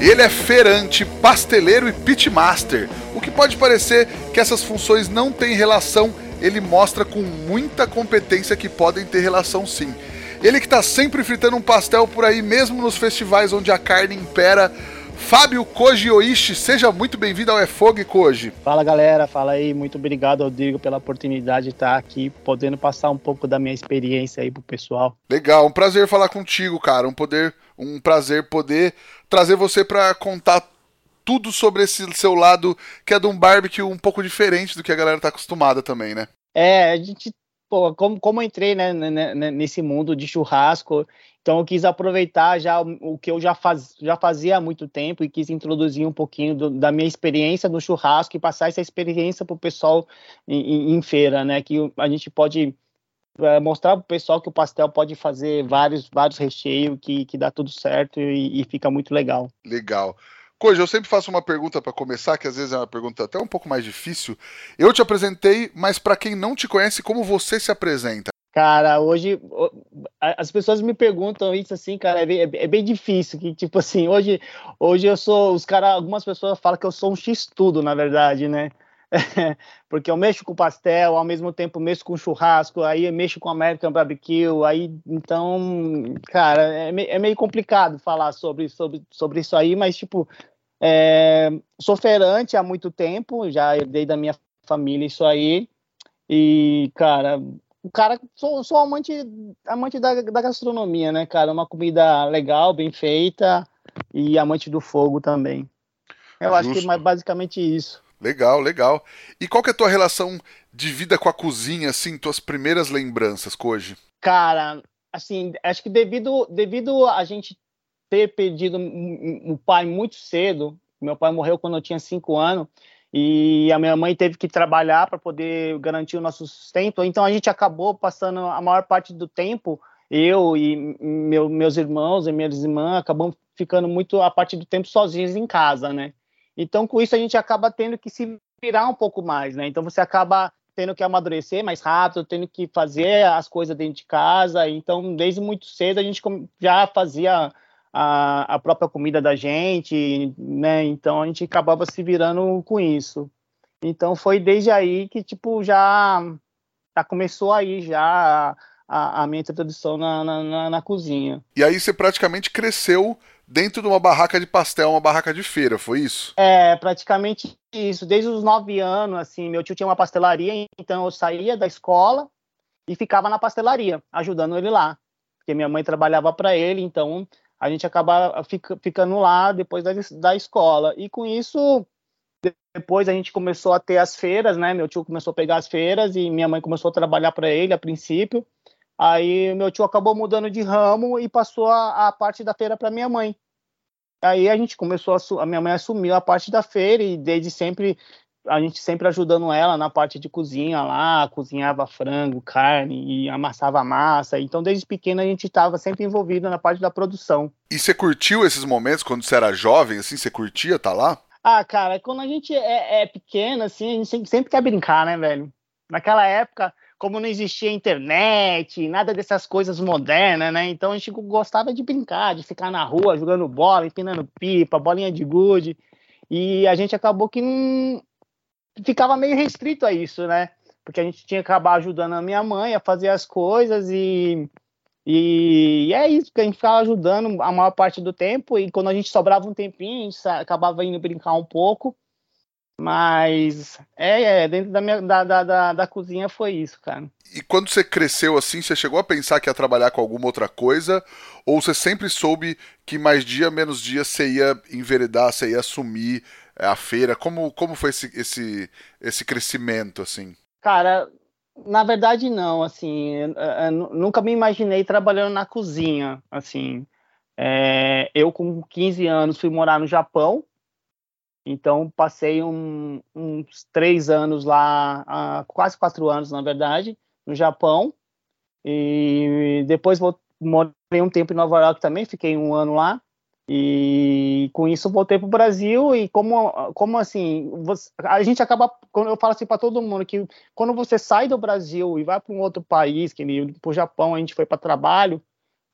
Ele é feirante, pasteleiro e pitmaster. O que pode parecer que essas funções não têm relação, ele mostra com muita competência que podem ter relação sim. Ele que está sempre fritando um pastel por aí, mesmo nos festivais onde a carne impera. Fábio Koji Oishi, seja muito bem-vindo ao É Fogo, Koji. Fala galera, fala aí, muito obrigado Rodrigo pela oportunidade de estar aqui, podendo passar um pouco da minha experiência aí pro pessoal. Legal, um prazer falar contigo, cara, um poder, um prazer poder trazer você para contar tudo sobre esse seu lado que é de um barbecue um pouco diferente do que a galera tá acostumada também, né? É, a gente, pô, como, como eu entrei né, nesse mundo de churrasco, então eu quis aproveitar já o que eu já, faz, já fazia há muito tempo e quis introduzir um pouquinho do, da minha experiência no churrasco e passar essa experiência para o pessoal em, em, feira, né? Que a gente pode mostrar para o pessoal que o pastel pode fazer vários, vários recheios, que, que dá tudo certo e, e fica muito legal. Legal. Coisa, eu sempre faço uma pergunta para começar, que às vezes é uma pergunta até um pouco mais difícil. Eu te apresentei, mas para quem não te conhece, como você se apresenta? Cara, hoje as pessoas me perguntam isso assim, cara, é bem, é bem difícil. Que tipo assim, hoje, hoje eu sou, os caras, algumas pessoas falam que eu sou um x tudo, na verdade, né? porque eu mexo com pastel, ao mesmo tempo mexo com churrasco, aí eu mexo com American Barbecue, aí então, cara, é, me, é meio complicado falar sobre, sobre, sobre isso aí, mas tipo, é, sou feirante há muito tempo, já herdei da minha família isso aí, e cara, o cara, sou, sou amante, amante da, da gastronomia, né, cara? Uma comida legal, bem feita e amante do fogo também. Eu Justo. acho que é basicamente isso. Legal, legal. E qual que é a tua relação de vida com a cozinha, assim, tuas primeiras lembranças, Koji? Cara, assim, acho que devido, devido a gente ter perdido um pai muito cedo, meu pai morreu quando eu tinha cinco anos, e a minha mãe teve que trabalhar para poder garantir o nosso sustento. Então a gente acabou passando a maior parte do tempo, eu e meu, meus irmãos e minhas irmãs acabam ficando muito a parte do tempo sozinhos em casa, né? Então com isso a gente acaba tendo que se virar um pouco mais, né? Então você acaba tendo que amadurecer mais rápido, tendo que fazer as coisas dentro de casa. Então desde muito cedo a gente já fazia a, a própria comida da gente, né? Então a gente acabava se virando com isso. Então foi desde aí que tipo já, já começou aí já a, a minha introdução na, na, na, cozinha. E aí você praticamente cresceu dentro de uma barraca de pastel, uma barraca de feira, foi isso? É, praticamente isso. Desde os nove anos, assim, meu tio tinha uma pastelaria, então eu saía da escola e ficava na pastelaria, ajudando ele lá. Porque minha mãe trabalhava para ele, então a gente acaba fica, ficando lá depois da, da escola. E com isso, depois a gente começou a ter as feiras, né? Meu tio começou a pegar as feiras e minha mãe começou a trabalhar para ele a princípio. Aí meu tio acabou mudando de ramo e passou a, a parte da feira para minha mãe. Aí a gente começou a, a minha mãe assumiu a parte da feira e desde sempre a gente sempre ajudando ela na parte de cozinha lá, cozinhava frango, carne e amassava massa. Então, desde pequena, a gente estava sempre envolvido na parte da produção. E você curtiu esses momentos quando você era jovem, assim? Você curtia tá lá? Ah, cara, quando a gente é, é pequena, assim, a gente sempre, sempre quer brincar, né, velho? Naquela época, como não existia internet, nada dessas coisas modernas, né? Então a gente gostava de brincar, de ficar na rua jogando bola, empinando pipa, bolinha de gude. E a gente acabou que não, ficava meio restrito a isso, né? Porque a gente tinha que acabar ajudando a minha mãe a fazer as coisas e, e é isso, que a gente ficava ajudando a maior parte do tempo e quando a gente sobrava um tempinho, a gente acabava indo brincar um pouco. Mas é, é dentro da, minha, da, da, da, da cozinha foi isso, cara. E quando você cresceu assim, você chegou a pensar que ia trabalhar com alguma outra coisa? Ou você sempre soube que mais dia, menos dia, você ia enveredar, você ia assumir é, a feira? Como, como foi esse, esse, esse crescimento, assim? Cara, na verdade não, assim, eu, eu nunca me imaginei trabalhando na cozinha, assim, É, eu, com 15 anos, fui morar no Japão. Então, passei um, uns três anos lá, quase quatro anos, na verdade, no Japão. E depois morei um tempo em Nova York também, fiquei um ano lá. E com isso voltei para o Brasil e como, como assim, você, a gente acaba, quando eu falo assim para todo mundo que quando você sai do Brasil e vai para um outro país, que para o Japão, a gente foi para trabalho,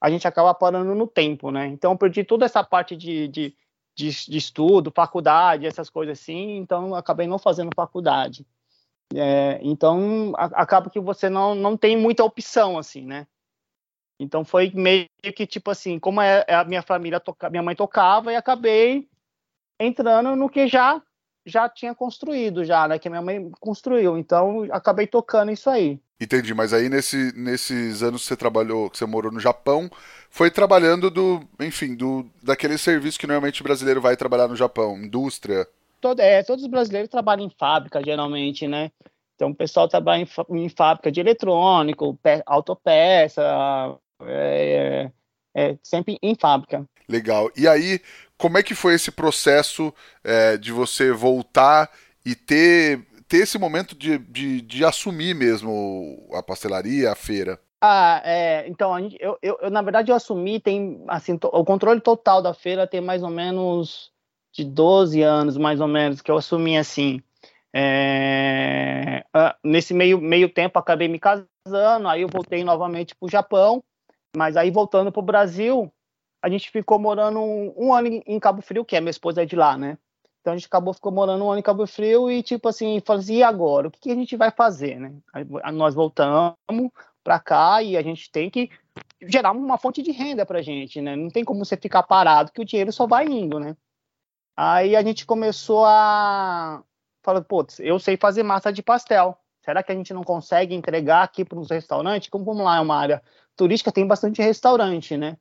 a gente acaba parando no tempo, né? Então eu perdi toda essa parte de, de, de, de estudo, faculdade, essas coisas assim, então acabei não fazendo faculdade. É, então a, acaba que você não, não tem muita opção, assim, né? Então foi meio que tipo assim, como é, é a minha família toca, minha mãe tocava e acabei entrando no que já já tinha construído já, né, que minha mãe construiu. Então acabei tocando isso aí. Entendi, mas aí nesse, nesses anos que você trabalhou, que você morou no Japão, foi trabalhando do, enfim, do daquele serviço que normalmente o brasileiro vai trabalhar no Japão, indústria. Todo, é, todos os brasileiros trabalham em fábrica, geralmente, né? Então o pessoal trabalha em, em fábrica de eletrônico, pe, autopeça, é, é, é, sempre em fábrica. Legal. E aí, como é que foi esse processo é, de você voltar e ter, ter esse momento de, de, de assumir mesmo a pastelaria, a feira? Ah, é, então, eu, eu, eu, na verdade, eu assumi, tem, assim, to, o controle total da feira tem mais ou menos de 12 anos, mais ou menos, que eu assumi, assim, é, nesse meio, meio tempo, acabei me casando, aí eu voltei novamente para o Japão, mas aí, voltando para o Brasil, a gente ficou morando um, um, ano em Cabo Frio, que é minha esposa é de lá, né? Então a gente acabou ficou morando um ano em Cabo Frio e tipo assim, falou assim, e agora? O que, que a gente vai fazer, né? Nós voltamos para cá e a gente tem que gerar uma fonte de renda para gente, né? Não tem como você ficar parado que o dinheiro só vai indo, né? Aí a gente começou a falar, putz, eu sei fazer massa de pastel. Será que a gente não consegue entregar aqui para uns restaurantes? Como vamos lá, é uma área turística tem bastante restaurante, né?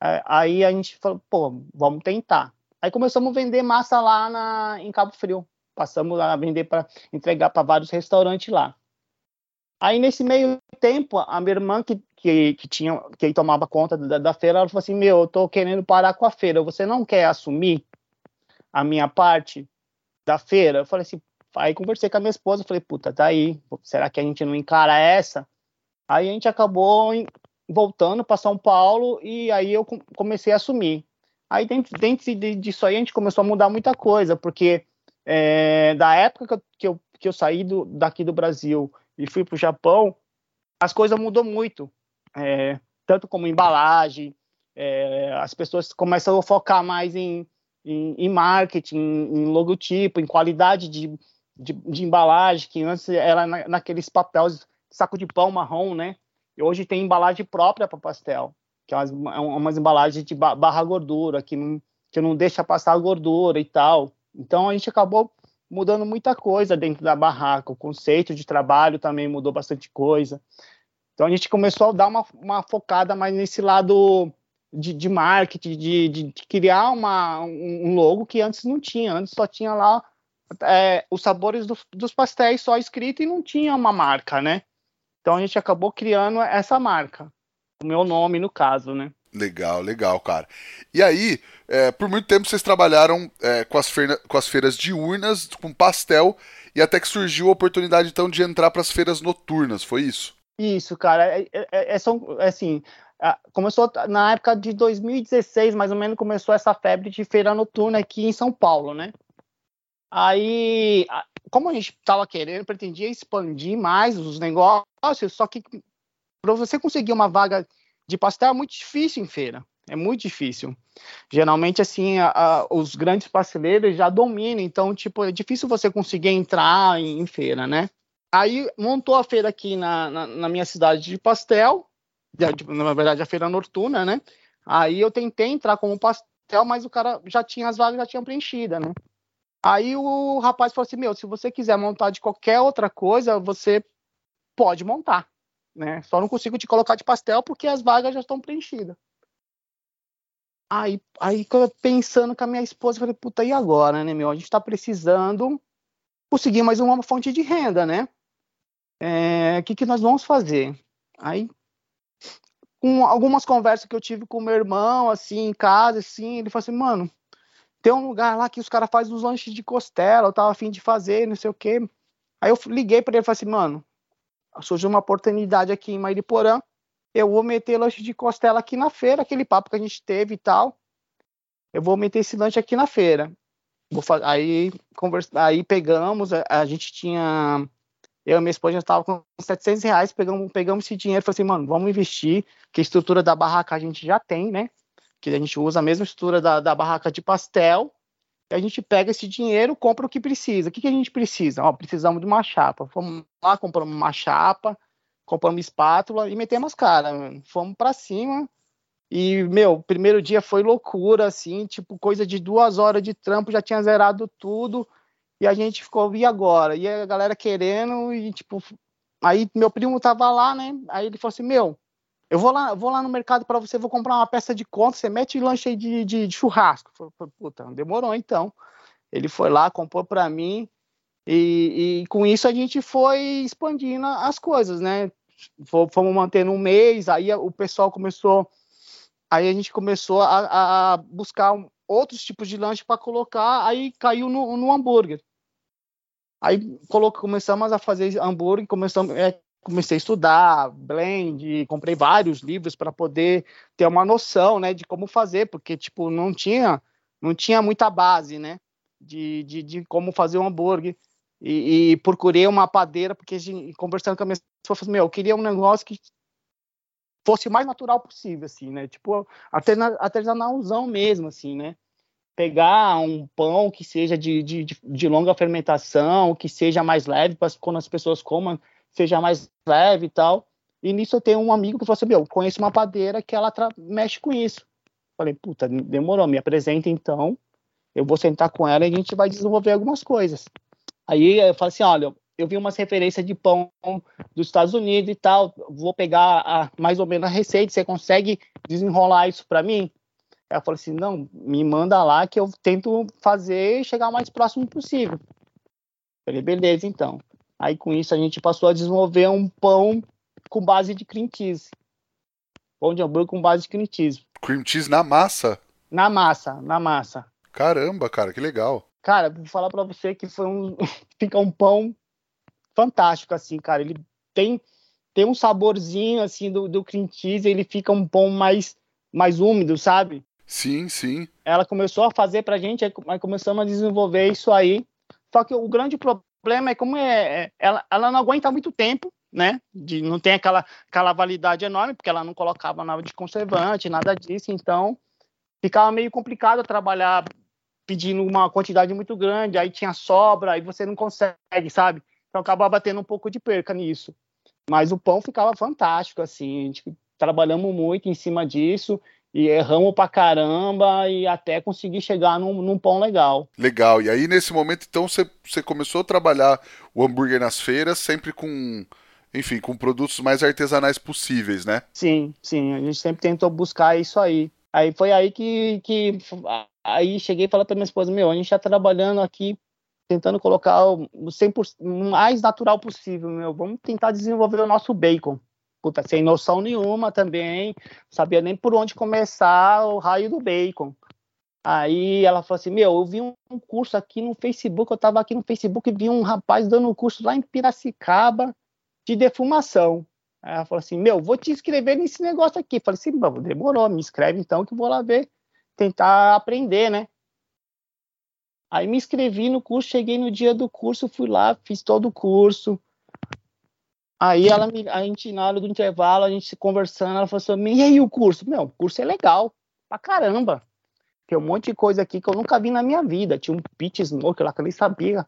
Aí a gente falou, pô, vamos tentar. Aí começamos a vender massa lá na, em Cabo Frio. Passamos a vender para entregar para vários restaurantes lá. Aí nesse meio tempo, a minha irmã que, que, que tinha que tomava conta da, da, feira, ela falou assim: "Meu, eu tô querendo parar com a feira. Você não quer assumir a minha parte da feira?" Eu falei assim, aí conversei com a minha esposa, falei: "Puta, tá aí. Será que a gente não encara essa?" Aí a gente acabou voltando para São Paulo e aí eu comecei a assumir. Aí dentro, dentro disso aí a gente começou a mudar muita coisa, porque é, da época que eu, que eu, saí do, daqui do Brasil e fui para o Japão, as coisas mudou muito, é, tanto como embalagem, é, as pessoas começam a focar mais em, em, em marketing, em logotipo, em qualidade de, de, de, embalagem, que antes era na, naqueles papéis, saco de pão marrom, né? E hoje tem embalagem própria para pastel, que é umas, é embalagens de barra gordura, que não, que não deixa passar a gordura e tal. Então a gente acabou mudando muita coisa dentro da barraca. O conceito de trabalho também mudou bastante coisa. Então a gente começou a dar uma, uma focada mais nesse lado de, de marketing, de, de, de, criar uma, um logo que antes não tinha. Antes só tinha lá é, os sabores do, dos pastéis só escrito e não tinha uma marca, né? Então a gente acabou criando essa marca, o meu nome no caso, né? Legal, legal, cara. E aí, é, por muito tempo vocês trabalharam é, com, as feira, com as feiras diurnas, com pastel, e até que surgiu a oportunidade então de entrar para as feiras noturnas, foi isso? Isso, cara. É, é, é, é são, é assim, começou na época de 2016, mais ou menos, começou essa febre de feira noturna aqui em São Paulo, né? Aí, como a gente estava querendo, pretendia expandir mais os negócios, só que para você conseguir uma vaga de pastel é muito difícil em feira. É muito difícil. Geralmente, assim, a, a, os grandes pasteleiros já dominam, então, tipo, é difícil você conseguir entrar em, em feira, né? Aí montou a feira aqui na, na, na minha cidade de pastel, de, na verdade, a feira noturna, né? Aí eu tentei entrar como pastel, mas o cara já tinha as vagas, já tinha preenchida, né? Aí o rapaz falou assim: Meu, se você quiser montar de qualquer outra coisa, você pode montar. Né? Só não consigo te colocar de pastel porque as vagas já estão preenchidas. Aí, aí pensando com a minha esposa, eu falei, puta, e agora, né, meu? A gente está precisando conseguir mais uma fonte de renda, né? É, o que, que nós vamos fazer? Aí com algumas conversas que eu tive com meu irmão, assim, em casa, assim, ele falou assim, mano, tem um lugar lá que os caras fazem os lanches de costela, eu tava afim de fazer, não sei o quê. Aí eu liguei para ele e falei assim, mano, surgiu uma oportunidade aqui em Mairiporã, eu vou meter lanche de costela aqui na feira, aquele papo que a gente teve e tal. Eu vou meter esse lanche aqui na feira. Vou aí, conversa, aí pegamos, a, a gente tinha eu e minha esposa já estava com 700 reais, pegamos, pegamos esse dinheiro e falei assim, mano, vamos investir, que a estrutura da barraca a gente já tem, né? Que a gente usa a mesma estrutura da, da barraca de pastel, a gente pega esse dinheiro, compra o que precisa. O que, que a gente precisa? Ó, precisamos de uma chapa. Fomos lá, compramos uma chapa, compramos espátula e metemos as caras, fomos para cima. E, meu, primeiro dia foi loucura, assim, tipo, coisa de duas horas de trampo, já tinha zerado tudo. E a gente ficou, e agora? E a galera querendo, e tipo, aí meu primo tava lá, né? Aí ele falou assim: Meu, eu vou lá, vou lá no mercado para você, vou comprar uma peça de conta, você mete lanche aí de, de, de churrasco. Falei, puta, demorou então. Ele foi lá, comprou para mim, e, e, com isso a gente foi expandindo as coisas, né? Fomos mantendo um mês, aí o pessoal começou, aí a gente começou a, a buscar outros tipos de lanche para colocar, aí caiu no, no hambúrguer. Aí começamos a fazer hambúrguer, começamos, é, comecei a estudar blend, comprei vários livros para poder ter uma noção, né, de como fazer, porque tipo não tinha não tinha muita base, né, de, de, de como fazer um hambúrguer. E, e, procurei uma padeira, porque conversando com a minha esposa, assim, meu, eu queria um negócio que fosse o mais natural possível, assim, né? Tipo, artesanalzão mesmo, assim, né? pegar um pão que seja de, de, de longa fermentação, que seja mais leve, para quando as pessoas comam, seja mais leve e tal. E nisso eu tenho um amigo que falou assim, meu, conheço uma padeira que ela mexe com isso. Falei, puta, demorou, me apresenta então, eu vou sentar com ela e a gente vai desenvolver algumas coisas. Aí eu falei assim, olha, eu vi umas referências de pão dos Estados Unidos e tal, vou pegar a, mais ou menos a receita, você consegue desenrolar isso para mim? Ela falou assim: não, me manda lá que eu tento fazer e chegar o mais próximo possível. Falei, beleza, então. Aí com isso a gente passou a desenvolver um pão com base de cream cheese. Pão de hambúrguer com base de cream cheese. Cream cheese na massa? Na massa, na massa. Caramba, cara, que legal. Cara, vou falar para você que foi um fica um pão fantástico assim, cara. Ele tem tem um saborzinho assim do, do cream cheese, ele fica um pão mais mais úmido, sabe? Sim, sim. Ela começou a fazer pra gente, aí começamos a desenvolver isso aí. Só que o grande problema é como é, é, ela, ela não aguenta muito tempo, né? De, não tem aquela, aquela validade enorme, porque ela não colocava nada de conservante, nada disso, então ficava meio complicado trabalhar pedindo uma quantidade muito grande, aí tinha sobra, aí você não consegue, sabe? Então acabava tendo um pouco de perca nisso. Mas o pão ficava fantástico, assim, a gente trabalhamos muito em cima disso e erramos pra caramba e até conseguir chegar num, num pão legal. Legal. E aí, nesse momento, então, você começou a trabalhar o hambúrguer nas feiras, sempre com, enfim, com produtos mais artesanais possíveis, né? Sim, sim. A gente sempre tentou buscar isso aí. Aí foi aí que, que aí cheguei e falei pra minha esposa, meu, a gente tá trabalhando aqui tentando colocar o 100% o mais natural possível, meu. Vamos tentar desenvolver o nosso bacon puta, sem noção nenhuma também, sabia nem por onde começar o raio do bacon. Aí ela falou assim: Meu, eu vi um curso aqui no Facebook, eu estava aqui no Facebook e vi um rapaz dando um curso lá em Piracicaba de defumação. Aí ela falou assim: Meu, vou te inscrever nesse negócio aqui. falei assim: demorou, me inscreve então que eu vou lá ver, tentar aprender, né? Aí me inscrevi no curso, cheguei no dia do curso, fui lá, fiz todo o curso, Aí ela me, a gente, na hora do intervalo, a gente conversando, ela falou assim, e aí o curso? Meu, o curso é legal, pra caramba. Tem um monte de coisa aqui que eu nunca vi na minha vida. Tinha um pitch smoke lá que eu nem sabia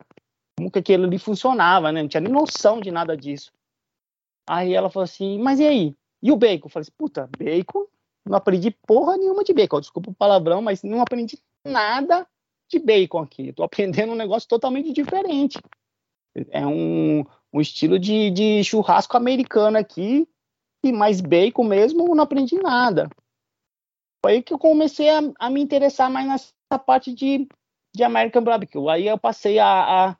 como que aquilo ali funcionava, né? Não tinha nem noção de nada disso. Aí ela falou assim, mas e aí? E o bacon? Eu falei assim, puta, bacon? Não aprendi porra nenhuma de bacon. Desculpa o palavrão, mas não aprendi nada de bacon aqui. Estou aprendendo um negócio totalmente diferente. É um, um estilo de, de churrasco americano aqui, e mais bacon mesmo, não aprendi nada. Foi aí que eu comecei a, a me interessar mais nessa parte de, de American Barbecue. Aí eu passei a, a,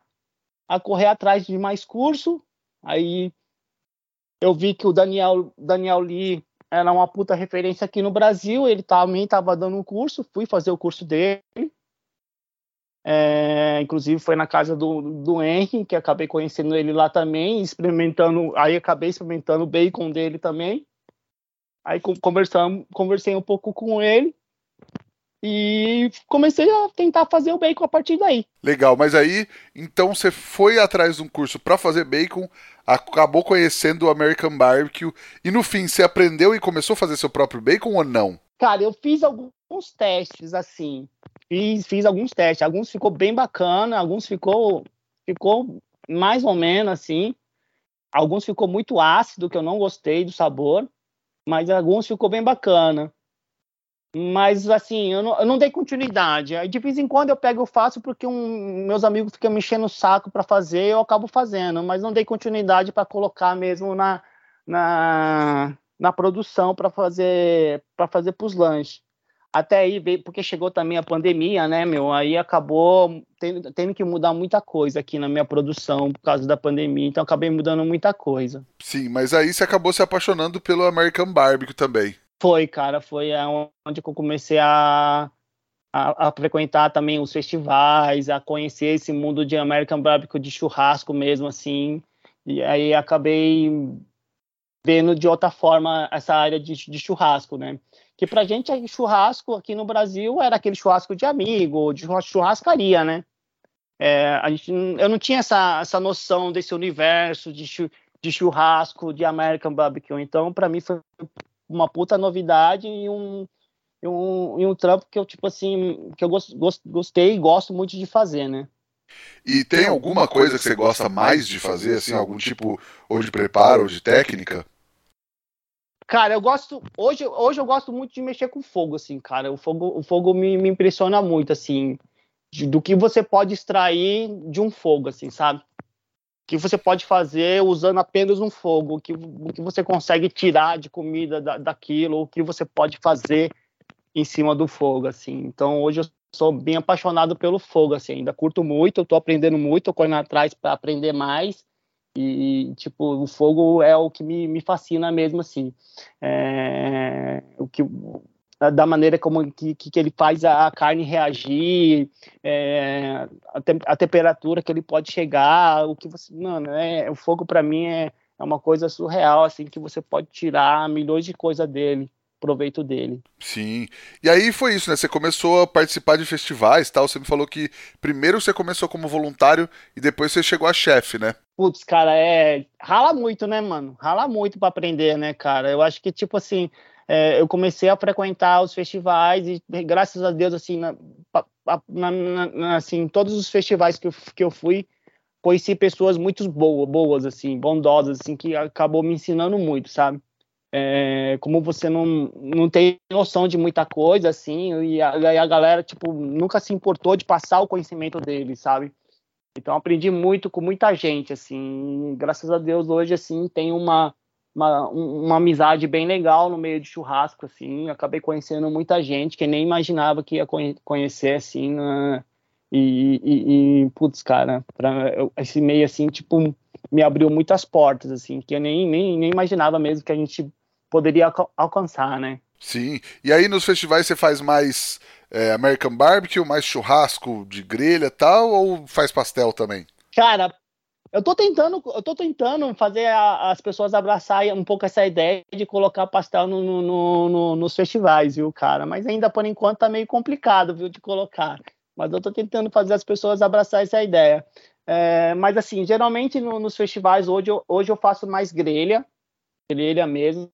a correr atrás de mais curso, aí eu vi que o Daniel, Daniel Lee era uma puta referência aqui no Brasil. Ele também estava dando um curso, fui fazer o curso dele. É, inclusive foi na casa do, do Henry, que acabei conhecendo ele lá também, experimentando, aí acabei experimentando o bacon dele também. Aí conversamos, conversei um pouco com ele e comecei a tentar fazer o bacon a partir daí. Legal, mas aí então você foi atrás de um curso para fazer bacon, acabou conhecendo o American Barbecue e no fim você aprendeu e começou a fazer seu próprio bacon ou não? Cara, eu fiz alguns testes assim. Fiz, fiz alguns testes, alguns ficou bem bacana, alguns ficou ficou mais ou menos assim. Alguns ficou muito ácido, que eu não gostei do sabor, mas alguns ficou bem bacana. Mas, assim, eu não, eu não dei continuidade. De vez em quando eu pego e faço porque um, meus amigos ficam me enchendo o saco para fazer, eu acabo fazendo. Mas não dei continuidade para colocar mesmo na, na, na produção para fazer para fazer os lanches. Até aí, porque chegou também a pandemia, né, meu? Aí acabou tendo, tendo, que mudar muita coisa aqui na minha produção por causa da pandemia. Então acabei mudando muita coisa. Sim, mas aí você acabou se apaixonando pelo American Barbecue também. Foi, cara, foi onde eu comecei a, a, a, frequentar também os festivais, a conhecer esse mundo de American Barbecue de churrasco mesmo, assim. E aí acabei vendo de outra forma essa área de, de churrasco, né? Que pra gente churrasco aqui no Brasil era aquele churrasco de amigo, de churrascaria, né? É, a gente, eu não tinha essa, essa noção desse universo de, de churrasco de American Barbecue. Então, para mim foi uma puta novidade e um, e um, e um trampo que eu, tipo assim, que eu gost, gost, gostei e gosto muito de fazer, né? E tem alguma coisa que você gosta mais de fazer, assim, algum tipo ou de preparo ou de técnica? Cara, eu gosto. Hoje, hoje eu gosto muito de mexer com fogo, assim, cara. O fogo, o fogo me, me impressiona muito, assim, de, do que você pode extrair de um fogo, assim, sabe? que você pode fazer usando apenas um fogo, o que, o que você consegue tirar de comida da, daquilo, o que você pode fazer em cima do fogo, assim. Então, hoje eu sou bem apaixonado pelo fogo, assim, ainda curto muito, eu aprendendo muito, tô correndo atrás para aprender mais, e, tipo, o fogo é o que me, me fascina mesmo, assim. É, o que da maneira como que, que ele faz a carne reagir, é, a, te, a, temperatura que ele pode chegar, o que você, mano, é, o fogo para mim é, é uma coisa surreal, assim, que você pode tirar milhões de coisas dele, proveito dele. Sim. E aí foi isso, né? Você começou a participar de festivais, tal. Você me falou que primeiro você começou como voluntário e depois você chegou a chefe, né? Putz, cara, é rala muito, né, mano? Rala muito para aprender, né, cara? Eu acho que tipo assim, é, eu comecei a frequentar os festivais e graças a Deus assim na, na, na, assim todos os festivais que eu, que eu fui conheci pessoas muito boas boas assim bondosas assim que acabou me ensinando muito sabe é, como você não, não tem noção de muita coisa assim e a, e a galera tipo nunca se importou de passar o conhecimento dele sabe então aprendi muito com muita gente assim graças a Deus hoje assim tem uma uma, uma amizade bem legal no meio de churrasco, assim. Acabei conhecendo muita gente que nem imaginava que ia conhecer, assim, né? e, e, e, putz, cara, pra, esse meio, assim, tipo, me abriu muitas portas, assim, que eu nem, nem, nem imaginava mesmo que a gente poderia alcançar, né? Sim, e aí nos festivais você faz mais é, American Barbecue, mais churrasco de grelha tal, ou faz pastel também? Cara, eu tô tentando, eu tô tentando fazer a, as pessoas abraçar um pouco essa ideia de colocar pastel no, no, no, nos festivais, viu, cara? Mas ainda por enquanto tá meio complicado, viu, de colocar. Mas eu tô tentando fazer as pessoas abraçar essa ideia. É, mas assim, geralmente nos festivais hoje, hoje eu faço mais grelha, grelha mesmo,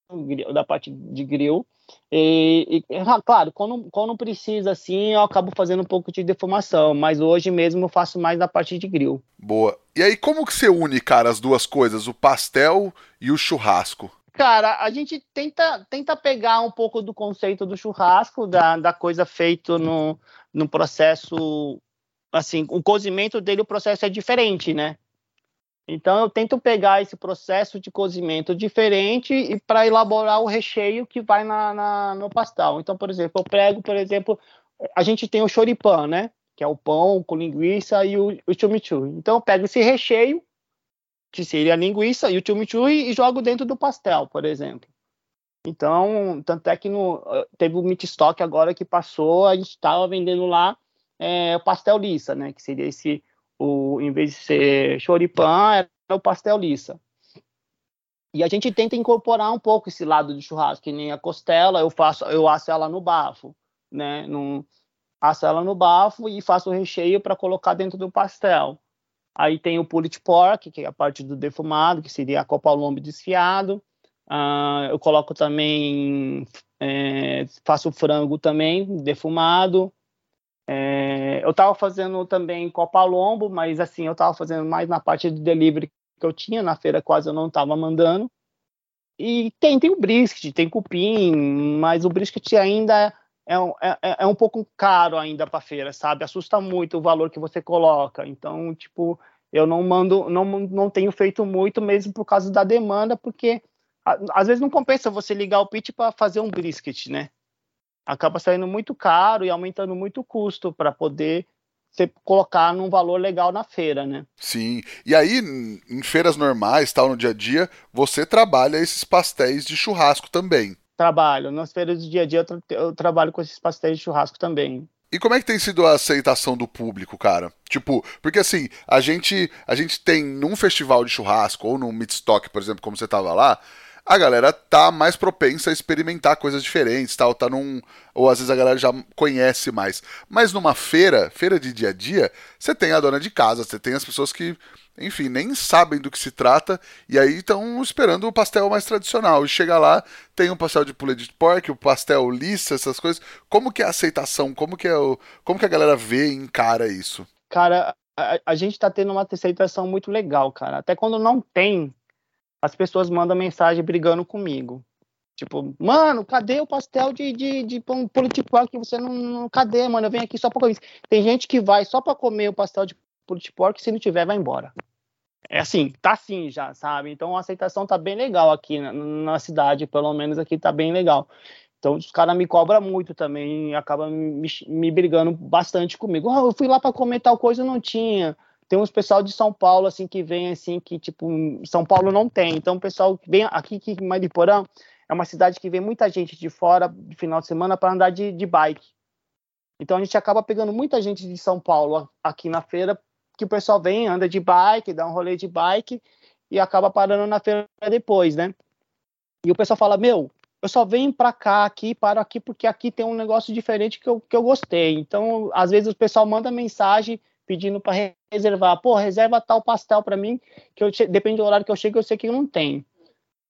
da parte de grill. E, e, ah, claro, quando, quando precisa, assim, eu acabo fazendo um pouco de defumação, mas hoje mesmo eu faço mais na parte de grill. Boa. E aí, como que você une, cara, as duas coisas, o pastel e o churrasco? Cara, a gente tenta, tenta pegar um pouco do conceito do churrasco, da, da coisa feita no, no processo, assim, o cozimento dele, o processo é diferente, né? Então eu tento pegar esse processo de cozimento diferente e para elaborar o recheio que vai na, na, no pastel. Então, por exemplo, eu prego, por exemplo, a gente tem o choripan, né? Que é o pão com linguiça e o, o chimichurri. Então eu pego esse recheio, que seria a linguiça e o chimichurri, e jogo dentro do pastel, por exemplo. Então, tanto é que no, teve o meat stock agora que passou, a gente estava vendendo lá é, o pastel lisa, né? Que seria esse, o, em vez de ser choripan, era o pastel lisa. E a gente tenta incorporar um pouco esse lado de churrasco, que nem a costela, eu faço, eu asso ela no bafo, né? Num, asso ela no bafo e faço o recheio para colocar dentro do pastel. Aí tem o pulled pork, que é a parte do defumado, que seria a copa lombo desfiado. Uh, eu coloco também, é, faço frango também, defumado. É, eu estava fazendo também copa lombo, mas assim, eu estava fazendo mais na parte de delivery que eu tinha, na feira quase eu não estava mandando. E tem, tem o brisket, tem cupim, mas o brisket ainda é, é, é, é um pouco caro ainda para feira, sabe? Assusta muito o valor que você coloca. Então, tipo, eu não mando, não, não tenho feito muito mesmo por causa da demanda, porque às vezes não compensa você ligar o pit para fazer um brisket, né? Acaba saindo muito caro e aumentando muito o custo para poder você colocar num valor legal na feira, né? Sim. E aí, em feiras normais, tal, no dia a dia, você trabalha esses pastéis de churrasco também. Trabalho. Nas feiras do dia a dia eu, tra eu trabalho com esses pastéis de churrasco também. E como é que tem sido a aceitação do público, cara? Tipo, porque assim, a gente a gente tem num festival de churrasco ou num Midstock, por exemplo, como você tava lá, a galera tá mais propensa a experimentar coisas diferentes, tal, tá num ou às vezes a galera já conhece mais. Mas numa feira, feira de dia a dia, você tem a dona de casa, você tem as pessoas que, enfim, nem sabem do que se trata e aí estão esperando o pastel mais tradicional. E chega lá, tem um pastel de pulê pork, o pastel lissa, essas coisas. Como que é a aceitação? Como que é o, como que a galera vê e encara isso? Cara, a, a gente tá tendo uma aceitação muito legal, cara. Até quando não tem as pessoas mandam mensagem brigando comigo. Tipo, mano, cadê o pastel de, de, de pão politipó que você não, não, Cadê, mano? Eu venho aqui só pra comer. Tem gente que vai só pra comer o pastel de politipó que se não tiver, vai embora. É assim, tá assim já, sabe? Então a aceitação tá bem legal aqui na, na cidade, pelo menos aqui tá bem legal. Então os caras me cobram muito também, acabam me, me brigando bastante comigo. Oh, eu fui lá para comer tal coisa, não tinha tem uns pessoal de São Paulo, assim, que vem, assim, que, tipo, São Paulo não tem. Então, o pessoal que vem aqui, que Mariporã é uma cidade que vem muita gente de fora, de final de semana, para andar de, de bike. Então, a gente acaba pegando muita gente de São Paulo aqui na feira, que o pessoal vem, anda de bike, dá um rolê de bike e acaba parando na feira depois, né? E o pessoal fala, meu, eu só venho para cá, aqui, paro aqui, porque aqui tem um negócio diferente que eu, que eu gostei. Então, às vezes o pessoal manda mensagem pedindo para reservar. Pô, reserva tal pastel para mim, que eu depende do horário que eu chego, eu sei que não tem.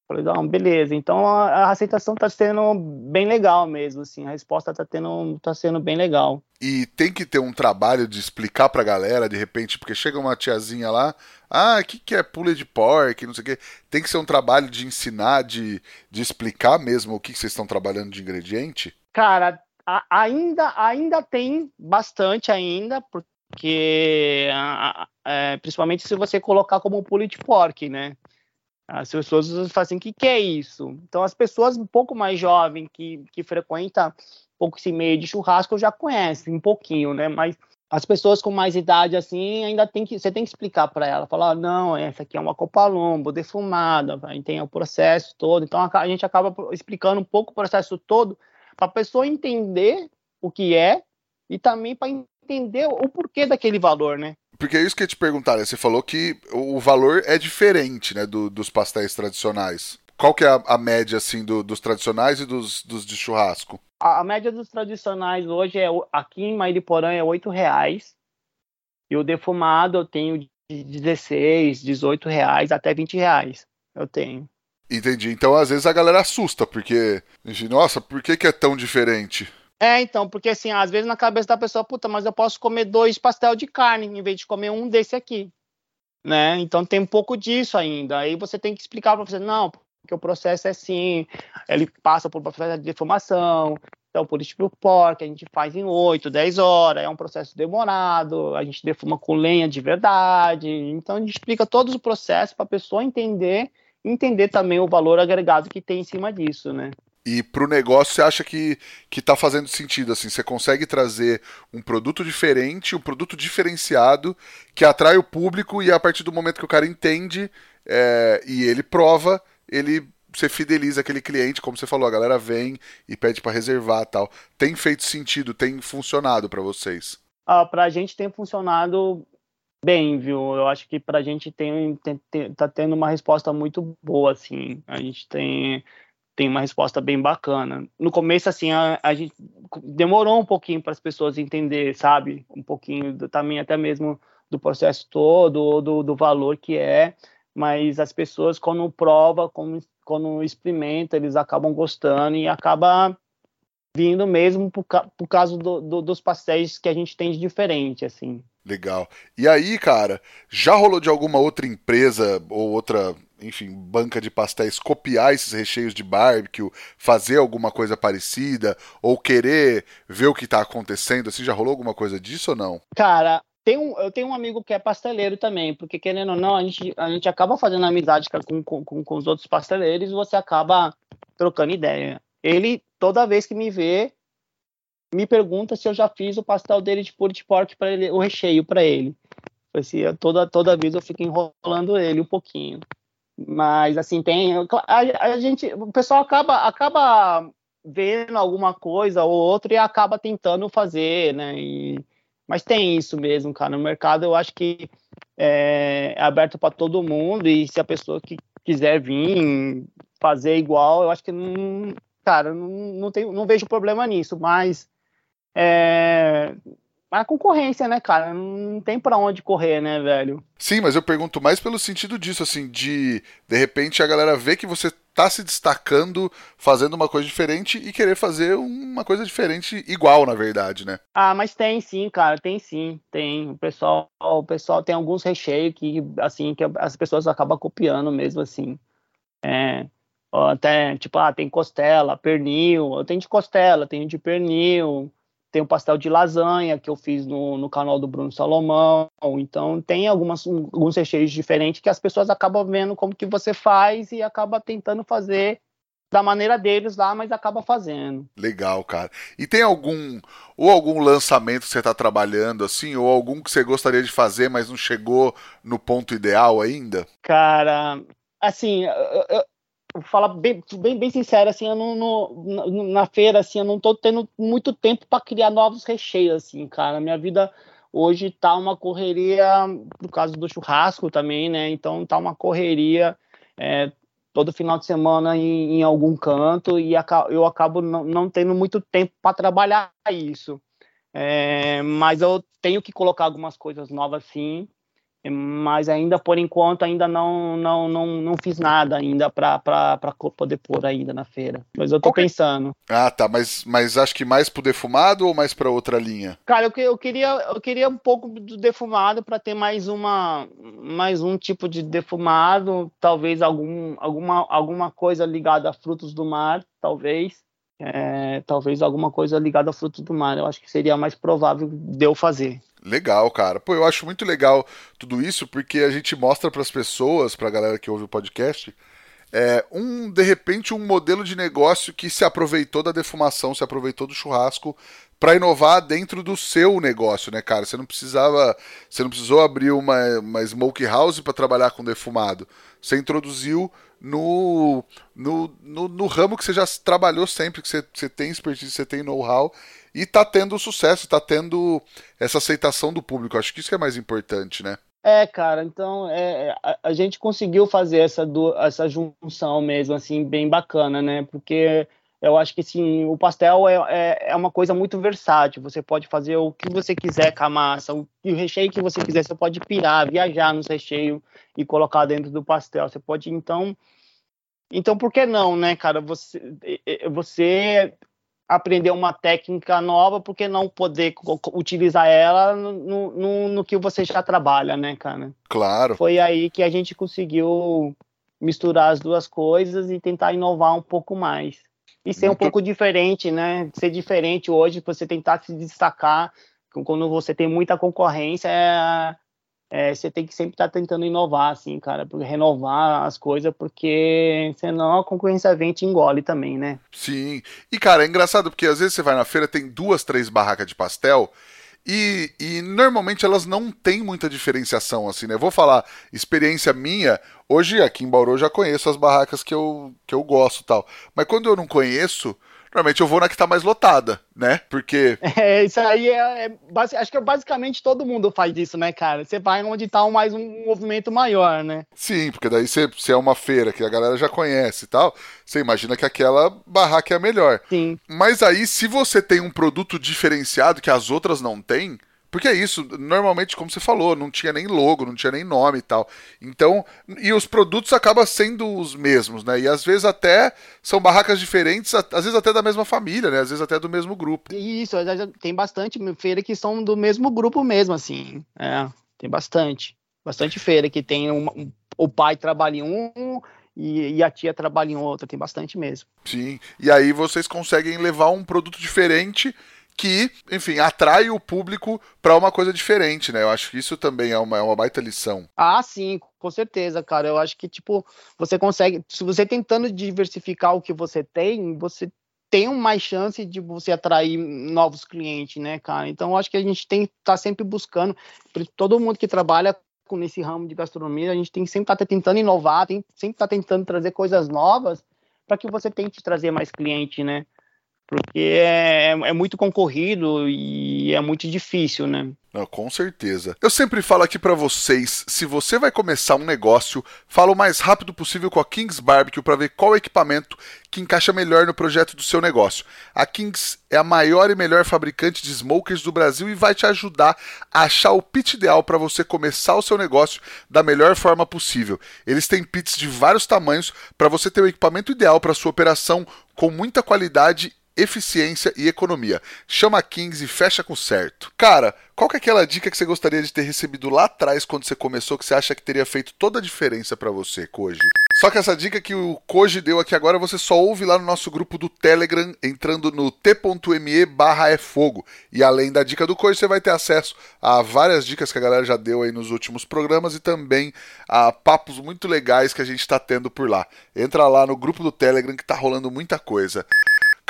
Falei, não, beleza. Então a, a aceitação está sendo bem legal mesmo, assim. A resposta está tendo, tá sendo bem legal. E tem que ter um trabalho de explicar pra galera, de repente, porque chega uma tiazinha lá, ah, o que, que é pule de pork, não sei o quê. Tem que ser um trabalho de ensinar, de, de explicar mesmo o que, que vocês estão trabalhando de ingrediente? Cara, a, ainda, ainda tem bastante ainda, porque porque é, principalmente se você colocar como pulled pork, né? As pessoas assim, o que, que é isso? Então as pessoas um pouco mais jovens que, que frequentam um pouco esse meio de churrasco já conhecem um pouquinho, né? Mas as pessoas com mais idade assim ainda tem que você tem que explicar para ela, falar não, essa aqui é uma copa lombo defumada, tem o processo todo. Então a, a gente acaba explicando um pouco o processo todo para a pessoa entender o que é e também para entender o porquê daquele valor, né? Porque é isso que eu te perguntar, né? Você falou que o valor é diferente, né, do, dos pastéis tradicionais. Qual que é a, a média, assim, do, dos tradicionais e dos, dos de churrasco? A, a, média dos tradicionais hoje, é aqui em Mairiporã, é R$ reais. E o defumado eu tenho de 16, 18 reais até 20 reais. Eu tenho. Entendi. Então, às vezes, a galera assusta, porque. Nossa, por que, que é tão diferente? É, então, porque assim, às vezes na cabeça da pessoa, puta, mas eu posso comer dois pastel de carne em vez de comer um desse aqui, né? Então tem um pouco disso ainda. Aí você tem que explicar para você, não, porque o processo é assim, ele passa por processo de defumação, então por isso o porco a gente faz em 8, 10 horas, é um processo demorado, a gente defuma com lenha de verdade. Então a gente explica todos os processos para a pessoa entender, entender também o valor agregado que tem em cima disso, né? E para o negócio você acha que está fazendo sentido? Assim, você consegue trazer um produto diferente, um produto diferenciado que atrai o público e a partir do momento que o cara entende é, e ele prova, ele você fideliza aquele cliente, como você falou, a galera vem e pede para reservar tal. Tem feito sentido, tem funcionado para vocês? Ah, para a gente tem funcionado bem, viu? Eu acho que para a gente tem, tem, tem, tá tendo uma resposta muito boa, assim. A gente tem tem uma resposta bem bacana. No começo, assim, a, a gente demorou um pouquinho para as pessoas entender, sabe? Um pouquinho do, também até mesmo do processo todo, do, do valor que é, mas as pessoas, quando prova, quando, quando experimenta, eles acabam gostando e acaba vindo mesmo por, por causa do, do, dos pastéis que a gente tem de diferente, assim. Legal. E aí, cara, já rolou de alguma outra empresa ou outra, enfim, banca de pastéis copiar esses recheios de barbecue, fazer alguma coisa parecida ou querer ver o que tá acontecendo? Assim, já rolou alguma coisa disso ou não? Cara, tem um, eu tenho um amigo que é pasteleiro também, porque querendo ou não, a gente, a gente acaba fazendo amizade com, com, com, os outros pasteleiros e você acaba trocando ideia. Ele, toda vez que me vê, me pergunta se eu já fiz o pastel dele de de porco para ele, o recheio para ele. Assim, toda toda vez eu fico enrolando ele um pouquinho. Mas assim tem a, a gente, o pessoal acaba acaba vendo alguma coisa ou outra e acaba tentando fazer, né? E, mas tem isso mesmo, cara. No mercado eu acho que é, é aberto para todo mundo e se a pessoa que quiser vir fazer igual, eu acho que não, cara, não, não, tem, não vejo problema nisso, mas é, a concorrência, né, cara? Não tem para onde correr, né, velho? Sim, mas eu pergunto mais pelo sentido disso, assim, de de repente a galera vê que você tá se destacando, fazendo uma coisa diferente e querer fazer uma coisa diferente igual, na verdade, né? Ah, mas tem sim, cara, tem sim, tem. O pessoal, o pessoal tem alguns recheios que, assim, que as pessoas acabam copiando mesmo, assim. É, até, tipo, ah, tem costela, pernil, eu tenho de costela, tenho de pernil, tem o pastel de lasanha que eu fiz no, no canal do Bruno Salomão. Então tem algumas, alguns recheios diferentes que as pessoas acabam vendo como que você faz e acaba tentando fazer da maneira deles lá, mas acaba fazendo. Legal, cara. E tem algum ou algum lançamento que você está trabalhando assim, ou algum que você gostaria de fazer, mas não chegou no ponto ideal ainda? Cara, assim, eu, falar bem, bem, bem sincero, assim, eu não, no, na feira, assim, eu não tô tendo muito tempo para criar novos recheios, assim, cara. Minha vida hoje tá uma correria, por causa do churrasco também, né? Então tá uma correria é, todo final de semana em, em algum canto e eu acabo não, não tendo muito tempo para trabalhar isso. É, mas eu tenho que colocar algumas coisas novas, sim mas ainda por enquanto ainda não não não, não fiz nada ainda para poder pôr ainda na feira. Mas eu tô okay. pensando. Ah, tá, mas, mas acho que mais pro defumado ou mais para outra linha? Cara, eu, eu queria eu queria um pouco do defumado para ter mais uma mais um tipo de defumado, talvez algum alguma alguma coisa ligada a frutos do mar, talvez. É, talvez alguma coisa ligada a frutos do mar. Eu acho que seria mais provável de eu fazer. Legal, cara. Pô, eu acho muito legal tudo isso porque a gente mostra para as pessoas, para a galera que ouve o podcast, é, um de repente um modelo de negócio que se aproveitou da defumação, se aproveitou do churrasco para inovar dentro do seu negócio, né, cara? Você não precisava, você não precisou abrir uma, uma smoke house para trabalhar com defumado. Você introduziu no, no, no, no, ramo que você já trabalhou sempre, que você, você tem expertise, você tem know-how e tá tendo sucesso, tá tendo essa aceitação do público. Acho que isso que é mais importante, né? É, cara, então é, a, a, gente conseguiu fazer essa, do, essa junção mesmo, assim, bem bacana, né? Porque eu acho que sim, o pastel é, é, é, uma coisa muito versátil. Você pode fazer o que você quiser com a massa, o, o recheio que você quiser. Você pode pirar, viajar nos recheios e colocar dentro do pastel. Você pode, então. Então, por que não, né, cara? Você, você aprender uma técnica nova, por que não poder utilizar ela no, no, no, que você já trabalha, né, cara? Claro. Foi aí que a gente conseguiu misturar as duas coisas e tentar inovar um pouco mais. E ser Muito... um pouco diferente, né? Ser diferente hoje, você tentar se destacar quando você tem muita concorrência, é, é, você tem que sempre estar tá tentando inovar, assim, cara, renovar as coisas, porque senão a concorrência vem e te engole também, né? Sim. E, cara, é engraçado porque às vezes você vai na feira, tem duas, três barracas de pastel, E, e, normalmente elas não têm muita diferenciação, assim, né? Eu vou falar, experiência minha, hoje aqui em Bauru eu já conheço as barracas que eu, que eu gosto tal. Mas quando eu não conheço, Normalmente eu vou na que tá mais lotada, né? Porque. É, isso aí é. é base, acho que é basicamente todo mundo faz isso, né, cara? Você vai onde tá um, mais um movimento maior, né? Sim, porque daí você, você é uma feira que a galera já conhece e tal. Você imagina que aquela barraca é a melhor. Sim. Mas aí, se você tem um produto diferenciado que as outras não têm porque é isso, normalmente, como você falou, não tinha nem logo, não tinha nem nome e tal. Então, e os produtos acabam sendo os mesmos, né? E às vezes até são barracas diferentes, às vezes até da mesma família, né? Às vezes até do mesmo grupo. Isso, tem bastante feira que são do mesmo grupo mesmo, assim. É, tem bastante. Bastante feira que tem um, um, o pai trabalha em um e, e, a tia trabalha em outra, tem bastante mesmo. Sim, e aí vocês conseguem levar um produto diferente que, enfim, atrai o público para uma coisa diferente, né? Eu acho que isso também é uma, é uma baita lição. Ah, sim, com certeza, cara. Eu acho que, tipo, você consegue. Se você tentando diversificar o que você tem, você tem mais chance de você atrair novos clientes, né, cara? Então, eu acho que a gente tem que estar tá sempre buscando, todo mundo que trabalha nesse ramo de gastronomia, a gente tem que sempre estar tá tentando inovar, tem sempre estar tá tentando trazer coisas novas para que você tente trazer mais cliente, né? Porque é, é muito concorrido e é muito difícil, né? Não, com certeza. Eu sempre falo aqui para vocês, se você vai começar um negócio, fala o mais rápido possível com a Kings Barbecue para ver qual equipamento que encaixa melhor no projeto do seu negócio. A Kings é a maior e melhor fabricante de smokers do Brasil e vai te ajudar a achar o pit ideal para você começar o seu negócio da melhor forma possível. Eles têm pits de vários tamanhos para você ter o equipamento ideal para sua operação com muita qualidade eficiência e economia. Chama a Kings e fecha com certo. Cara, qual que é aquela dica que você gostaria de ter recebido lá atrás quando você começou que você acha que teria feito toda a diferença para você, Koji? Só que essa dica que o Koji deu aqui agora você só ouve lá no nosso grupo do Telegram, entrando no t.me barra é fogo. E além da dica do Koji, você vai ter acesso a várias dicas que a galera já deu aí nos últimos programas e também a papos muito legais que a gente está tendo por lá. Entra lá no grupo do Telegram que tá rolando muita coisa.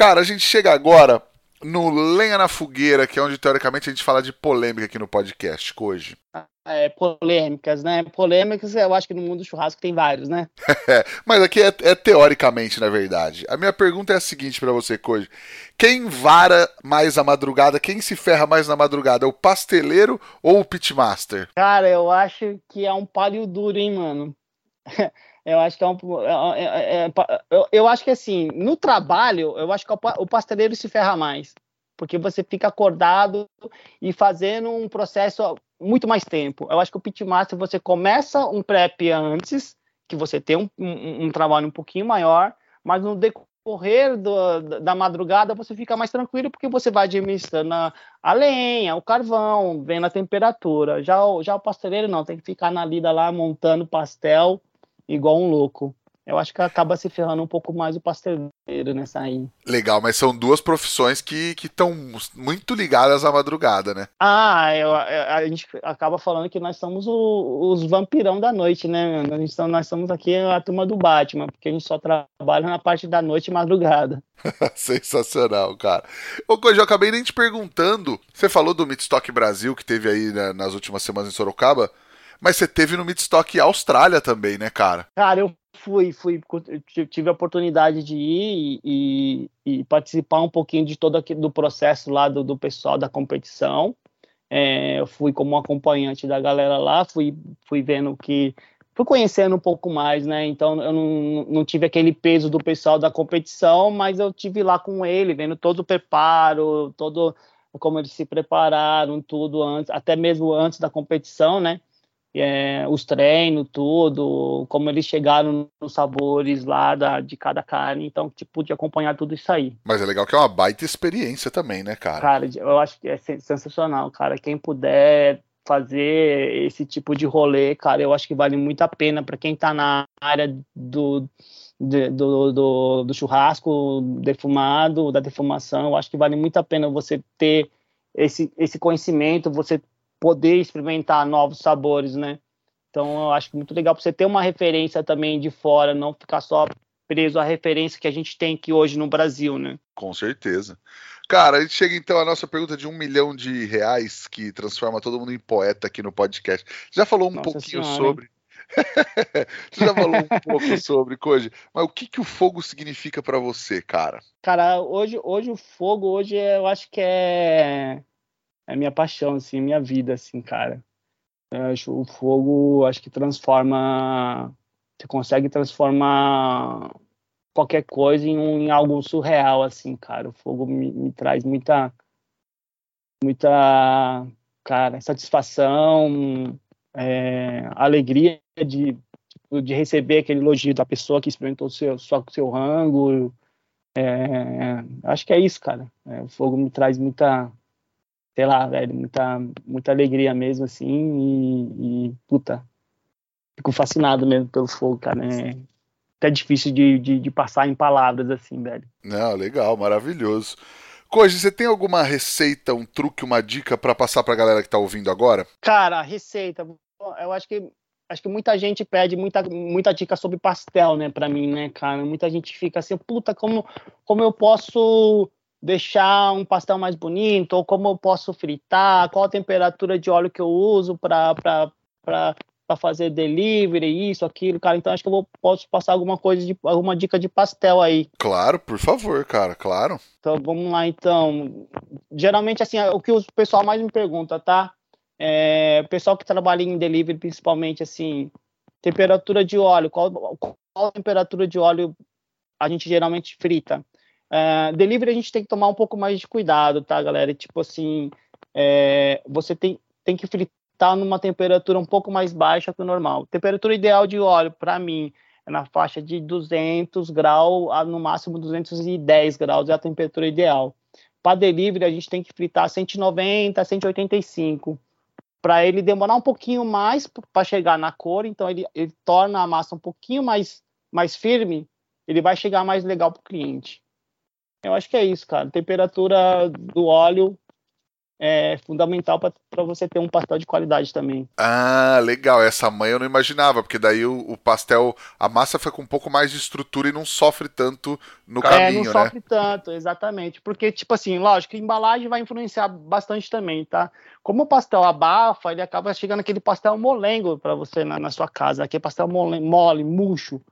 Cara, a gente chega agora no Lenha na Fogueira, que é onde teoricamente a gente fala de polêmica aqui no podcast hoje. É, polêmicas, né? Polêmicas, eu acho que no mundo do churrasco tem vários, né? É, mas aqui é, é, teoricamente, na verdade. A minha pergunta é a seguinte para você, Koji. Quem vara mais a madrugada, quem se ferra mais na madrugada, o pasteleiro ou o pitmaster? Cara, eu acho que é um palio duro, hein, mano? Eu acho que é um. É, é, é, eu, eu, acho que assim, no trabalho, eu acho que o pasteleiro se ferra mais. Porque você fica acordado e fazendo um processo muito mais tempo. Eu acho que o pitmaster você começa um prep antes, que você tem um, um, um trabalho um pouquinho maior, mas no decorrer do, da madrugada você fica mais tranquilo porque você vai administrando a, a lenha, o carvão, vendo a temperatura. Já, já o pasteleiro não, tem que ficar na lida lá montando pastel igual um louco. Eu acho que acaba se ferrando um pouco mais o pasteleiro nessa aí. Legal, mas são duas profissões que estão muito ligadas à madrugada, né? Ah, eu, a gente acaba falando que nós somos o, os vampirão da noite, né? Nós, nós somos aqui a turma do Batman, porque a gente só trabalha na parte da noite e madrugada. Sensacional, cara. Ô, Coisa, eu acabei nem te perguntando. Você falou do Midstock Brasil que teve aí né, nas últimas semanas em Sorocaba. Mas você teve no Midstock Austrália também, né, cara? Cara, eu fui, fui, tive a oportunidade de ir e, e participar um pouquinho de todo aquele, do processo lá do, do pessoal da competição. É, eu fui como acompanhante da galera lá, fui, fui vendo que fui conhecendo um pouco mais, né? Então eu não, não tive aquele peso do pessoal da competição, mas eu tive lá com ele, vendo todo o preparo, todo como eles se prepararam, tudo antes, até mesmo antes da competição, né? É, os treinos, tudo, como eles chegaram nos sabores lá da, de cada carne, então tipo, pude acompanhar tudo isso aí. Mas é legal que é uma baita experiência também, né, cara? Cara, eu acho que é sensacional, cara. Quem puder fazer esse tipo de rolê, cara, eu acho que vale muito a pena para quem tá na área do, do, do, do, churrasco defumado, da defumação, eu acho que vale muito a pena você ter esse, esse conhecimento, você poder experimentar novos sabores, né? Então eu acho muito legal para você ter uma referência também de fora, não ficar só preso à referência que a gente tem aqui hoje no Brasil, né? Com certeza. Cara, a gente chega então à nossa pergunta de um milhão de reais que transforma todo mundo em poeta aqui no podcast. Já falou um nossa pouquinho senhora, sobre. você já falou um pouco sobre Koji, mas o que, que o fogo significa para você, cara? Cara, hoje, hoje o fogo, hoje é, eu acho que é é minha paixão, assim, minha vida, assim, cara. Eu acho o fogo, acho que transforma, você consegue transformar qualquer coisa em, um, em algo surreal, assim, cara. O fogo me, me traz muita, muita, cara, satisfação, é, alegria de, de receber aquele elogio da pessoa que experimentou seu, só seu rango. É, acho que é isso, cara. É, o fogo me traz muita, sei lá, velho, muita, muita alegria mesmo, assim, e, e puta, fico fascinado mesmo pelo fogo, cara, né? Até difícil de, de, de passar em palavras, assim, velho. Não, legal, maravilhoso. Koji, você tem alguma receita, um truque, uma dica para passar pra galera que tá ouvindo agora? Cara, receita, eu acho que acho que muita gente pede muita, muita dica sobre pastel, né, para mim, né, cara? Muita gente fica assim, puta, como, como eu posso deixar um pastel mais bonito, ou como eu posso fritar, qual a temperatura de óleo que eu uso para fazer delivery, isso, aquilo, cara. Então acho que eu vou, posso passar alguma coisa, de, alguma dica de pastel aí. Claro, por favor, cara, claro. Então vamos lá, então. Geralmente, assim, o que o pessoal mais me pergunta, tá? É, o pessoal que trabalha em delivery, principalmente, assim, temperatura de óleo, qual, qual temperatura de óleo a gente geralmente frita? Uh, delivery a gente tem que tomar um pouco mais de cuidado, tá, galera? Tipo assim, é, você tem, tem que fritar numa temperatura um pouco mais baixa que o normal. Temperatura ideal de óleo, para mim, é na faixa de 200 graus, no máximo 210 graus é a temperatura ideal. Para delivery, a gente tem que fritar 190, 185, para ele demorar um pouquinho mais para chegar na cor, então ele, ele torna a massa um pouquinho mais, mais firme, ele vai chegar mais legal para o cliente. Eu acho que é isso, cara. Temperatura do óleo é fundamental para você ter um pastel de qualidade também. Ah, legal. Essa manha eu não imaginava, porque daí o, o, pastel, a massa fica com um pouco mais de estrutura e não sofre tanto no é, caminho, né? Não sofre tanto, exatamente. Porque, tipo assim, lógico, a embalagem vai influenciar bastante também, tá? Como o pastel abafa, ele acaba chegando aquele pastel molengo para você na, na, sua casa, aquele pastel mole, mole, murcho.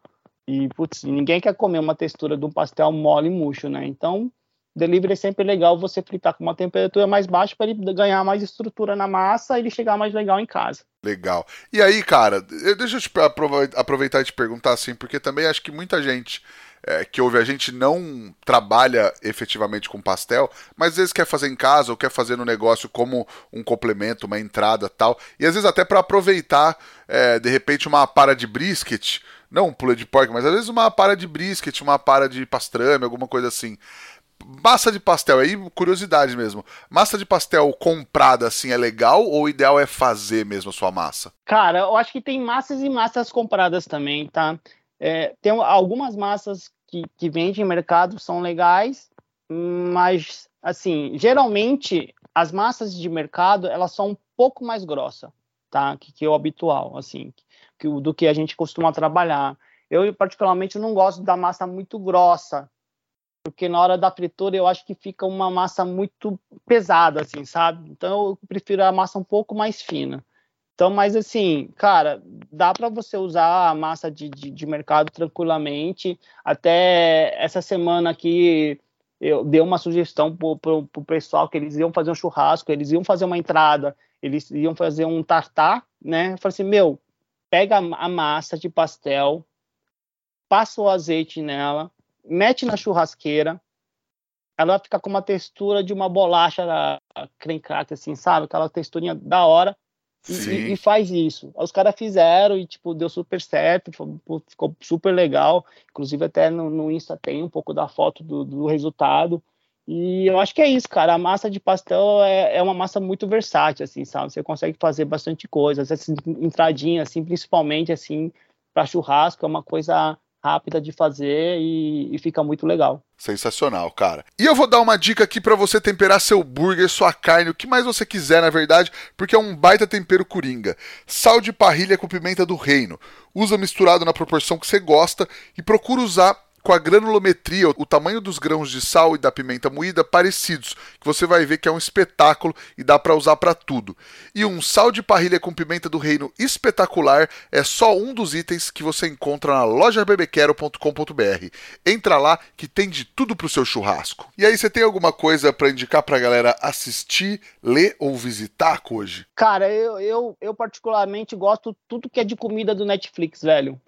E, putz, ninguém quer comer uma textura de um pastel mole e murcho, né? Então, delivery é sempre legal você fritar com uma temperatura mais baixa para ele ganhar mais estrutura na massa e ele chegar mais legal em casa. Legal. E aí, cara, deixa eu te aproveitar e te perguntar assim, porque também acho que muita gente é, que ouve a gente não trabalha efetivamente com pastel, mas às vezes quer fazer em casa ou quer fazer no negócio como um complemento, uma entrada tal. E às vezes até para aproveitar, é, de repente, uma para de brisket não um pula de porco, mas às vezes uma para de brisket, uma para de pastrame, alguma coisa assim. Massa de pastel, aí curiosidade mesmo. Massa de pastel comprada assim é legal ou o ideal é fazer mesmo a sua massa? Cara, eu acho que tem massas e massas compradas também, tá? É, tem algumas massas que, que vendem em mercado são legais, mas assim, geralmente as massas de mercado elas são um pouco mais grossas, tá? Que, que é o habitual, assim que, do que a gente costuma trabalhar. Eu, particularmente, não gosto da massa muito grossa, porque na hora da fritura eu acho que fica uma massa muito pesada, assim, sabe? Então eu prefiro a massa um pouco mais fina. Então, mas assim, cara, dá para você usar a massa de, de, de, mercado tranquilamente. Até essa semana aqui eu dei uma sugestão para o pessoal que eles iam fazer um churrasco, eles iam fazer uma entrada, eles iam fazer um tartar, né? Eu falei assim, meu, pega a massa de pastel, passa o azeite nela, mete na churrasqueira, ela vai ficar com uma textura de uma bolacha creme crack, assim, sabe? Aquela texturinha da hora. E, e, faz isso. Os caras fizeram e, tipo, deu super certo, ficou super legal. Inclusive, até no, no Insta tem um pouco da foto do, do resultado. E eu acho que é isso, cara. A massa de pastel é, é uma massa muito versátil, assim, sabe? Você consegue fazer bastante coisa. Essa entradinha, assim, principalmente, assim, para churrasco, é uma coisa rápida de fazer e, e, fica muito legal. Sensacional, cara. E eu vou dar uma dica aqui para você temperar seu burger, sua carne, o que mais você quiser, na verdade, porque é um baita tempero coringa. Sal de parrilha com pimenta do reino. Usa misturado na proporção que você gosta e procura usar com a granulometria, o tamanho dos grãos de sal e da pimenta moída parecidos, que você vai ver que é um espetáculo e dá para usar para tudo. E um sal de parrilha com pimenta do reino espetacular é só um dos itens que você encontra na lojabebequero.com.br. Entra lá que tem de tudo pro seu churrasco. E aí, você tem alguma coisa para indicar pra galera assistir, ler ou visitar hoje? Cara, eu, eu, eu particularmente gosto tudo que é de comida do Netflix, velho.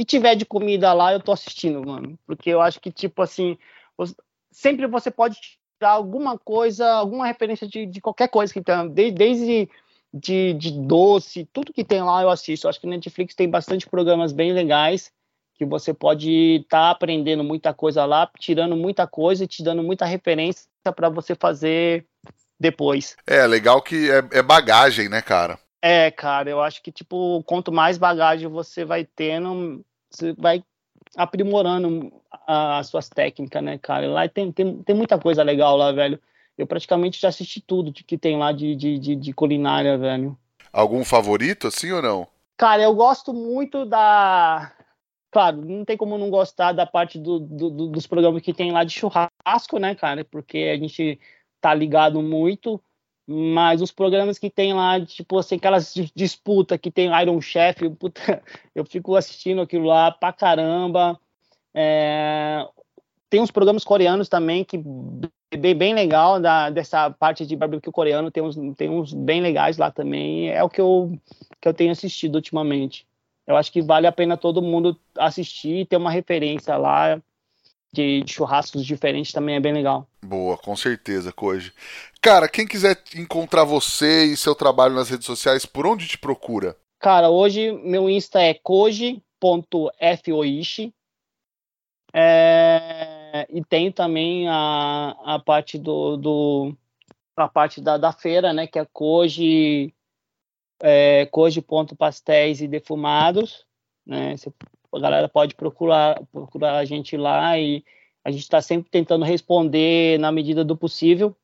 Que tiver de comida lá, eu tô assistindo, mano. Porque eu acho que, tipo assim, sempre você pode tirar alguma coisa, alguma referência de, de qualquer coisa que tem, desde, desde de, de doce, tudo que tem lá eu assisto. Eu acho que o Netflix tem bastante programas bem legais que você pode estar tá aprendendo muita coisa lá, tirando muita coisa e te dando muita referência para você fazer depois. É, legal que é, é, bagagem, né, cara? É, cara, eu acho que, tipo, quanto mais bagagem você vai tendo, você vai aprimorando as suas técnicas, né, cara? Lá tem, tem, tem muita coisa legal lá, velho. Eu praticamente já assisti tudo que tem lá de, de, de, de culinária, velho. Algum favorito, assim ou não? Cara, eu gosto muito da claro, não tem como não gostar da parte do, do, dos programas que tem lá de churrasco, né, cara? Porque a gente tá ligado muito, mas os programas que tem lá, tipo assim, aquelas disputas que tem Iron Chef, puta, eu fico assistindo aquilo lá pra caramba. É, tem uns programas coreanos também que bem, bem legal da, dessa parte de barbecue coreano, tem uns, tem uns bem legais lá também. É o que eu, que eu tenho assistido ultimamente eu acho que vale a pena todo mundo assistir e ter uma referência lá de, churrascos diferentes também é bem legal. Boa, com certeza, Koji. Cara, quem quiser encontrar você e seu trabalho nas redes sociais, por onde te procura? Cara, hoje meu Insta é koji.foishi. É, e tem também a, a parte do, do a parte da, da feira, né, que é koji é, Pastéis e Defumados, né? A galera pode procurar, procurar a gente lá e a gente está sempre tentando responder na medida do possível.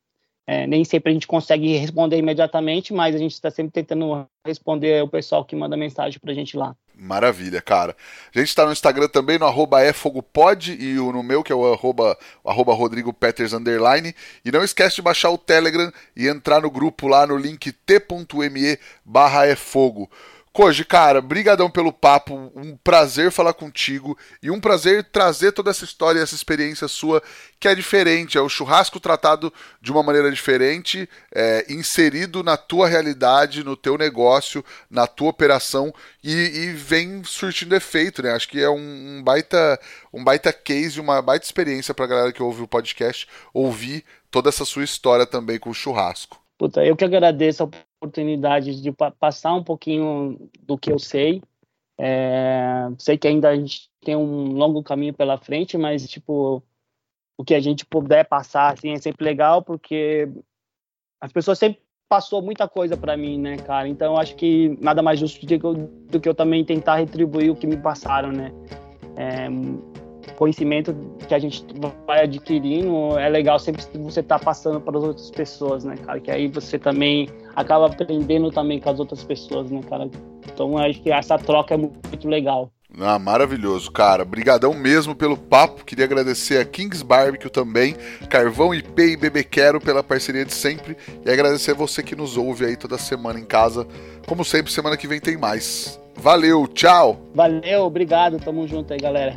É, nem sempre a gente consegue responder imediatamente, mas a gente está sempre tentando responder o pessoal que manda mensagem para a gente lá. Maravilha, cara. A gente está no Instagram também, no efogopod e no meu, que é o arroba, arroba Rodrigo Peters underline. E não esquece de baixar o Telegram e entrar no grupo lá no link t.me barra efogo. Koji, cara, brigadão pelo papo, um prazer falar contigo e um prazer trazer toda essa história, essa experiência sua que é diferente, é o churrasco tratado de uma maneira diferente, é, inserido na tua realidade, no teu negócio, na tua operação e, e vem surtindo efeito, né? Acho que é um, um, baita, um baita case, uma baita experiência pra galera que ouve o podcast ouvir toda essa sua história também com o churrasco. Puta, eu que agradeço a oportunidade de passar um pouquinho do que eu sei. É, sei que ainda a gente tem um longo caminho pela frente, mas tipo o que a gente puder passar assim é sempre legal porque as pessoas sempre passou muita coisa para mim, né, cara? Então acho que nada mais justo do que, eu, do que eu também tentar retribuir o que me passaram, né? É, conhecimento que a gente vai adquirindo é legal sempre você estar tá passando para as outras pessoas, né, cara? Que aí você também acaba aprendendo também com as outras pessoas, né, cara? Então acho que essa troca é muito legal. Ah, maravilhoso, cara. Brigadão mesmo pelo papo. Queria agradecer a Kings Barbecue também, Carvão IP e Bebê Quero pela parceria de sempre e agradecer a você que nos ouve aí toda semana em casa. Como sempre, semana que vem tem mais. Valeu, tchau. Valeu, obrigado. Tamo junto aí, galera.